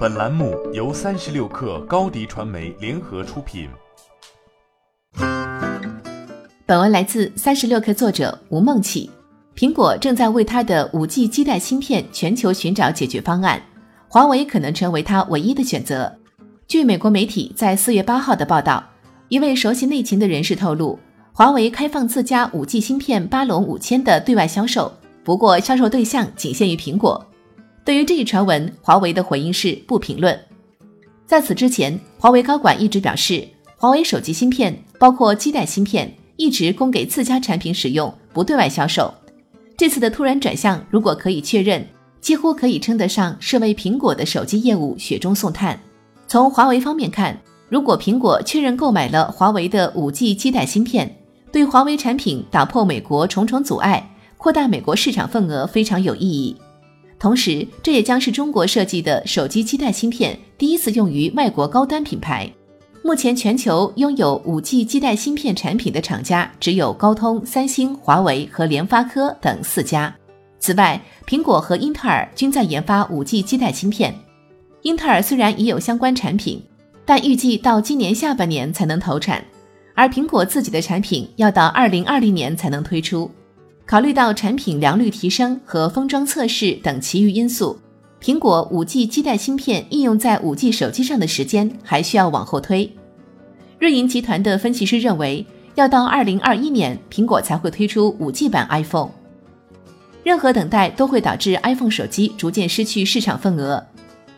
本栏目由三十六氪高低传媒联合出品。本文来自三十六氪作者吴梦起。苹果正在为它的五 G 基带芯片全球寻找解决方案，华为可能成为它唯一的选择。据美国媒体在四月八号的报道，一位熟悉内情的人士透露，华为开放自家五 G 芯片巴龙五千的对外销售，不过销售对象仅限于苹果。对于这一传闻，华为的回应是不评论。在此之前，华为高管一直表示，华为手机芯片包括基带芯片一直供给自家产品使用，不对外销售。这次的突然转向，如果可以确认，几乎可以称得上是为苹果的手机业务雪中送炭。从华为方面看，如果苹果确认购买了华为的五 G 基带芯片，对华为产品打破美国重重阻碍，扩大美国市场份额非常有意义。同时，这也将是中国设计的手机基带芯片第一次用于外国高端品牌。目前，全球拥有五 G 基带芯片产品的厂家只有高通、三星、华为和联发科等四家。此外，苹果和英特尔均在研发五 G 基带芯片。英特尔虽然已有相关产品，但预计到今年下半年才能投产，而苹果自己的产品要到二零二零年才能推出。考虑到产品良率提升和封装测试等其余因素，苹果五 G 基带芯片应用在五 G 手机上的时间还需要往后推。瑞银集团的分析师认为，要到二零二一年，苹果才会推出五 G 版 iPhone。任何等待都会导致 iPhone 手机逐渐失去市场份额。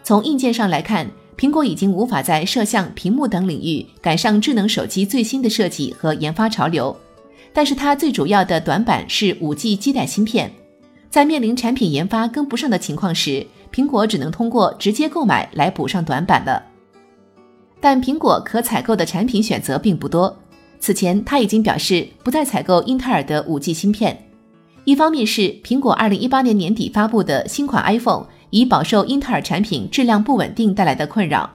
从硬件上来看，苹果已经无法在摄像、屏幕等领域赶上智能手机最新的设计和研发潮流。但是它最主要的短板是五 G 基带芯片，在面临产品研发跟不上的情况时，苹果只能通过直接购买来补上短板了。但苹果可采购的产品选择并不多。此前，他已经表示不再采购英特尔的五 G 芯片。一方面是苹果2018年年底发布的新款 iPhone 已饱受英特尔产品质量不稳定带来的困扰，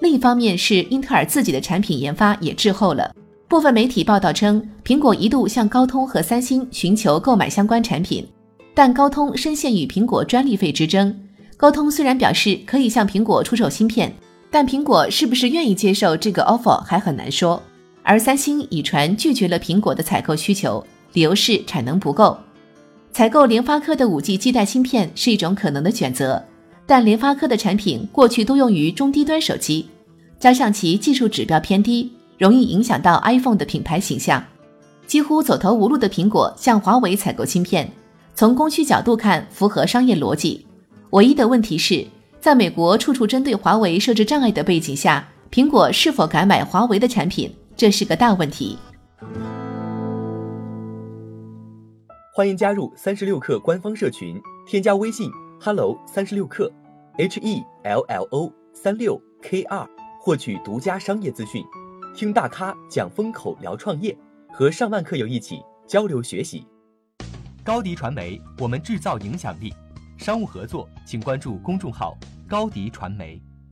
另一方面是英特尔自己的产品研发也滞后了。部分媒体报道称，苹果一度向高通和三星寻求购买相关产品，但高通深陷与苹果专利费之争。高通虽然表示可以向苹果出售芯片，但苹果是不是愿意接受这个 offer 还很难说。而三星已传拒绝了苹果的采购需求，理由是产能不够。采购联发科的五 G 基带芯片是一种可能的选择，但联发科的产品过去都用于中低端手机，加上其技术指标偏低。容易影响到 iPhone 的品牌形象，几乎走投无路的苹果向华为采购芯片，从供需角度看符合商业逻辑。唯一的问题是，在美国处处针对华为设置障碍的背景下，苹果是否敢买华为的产品，这是个大问题。欢迎加入三十六氪官方社群，添加微信 hello 三十六氪 h e l l o 三六 k 二，获取独家商业资讯。听大咖讲风口，聊创业，和上万客友一起交流学习。高迪传媒，我们制造影响力。商务合作，请关注公众号高迪传媒。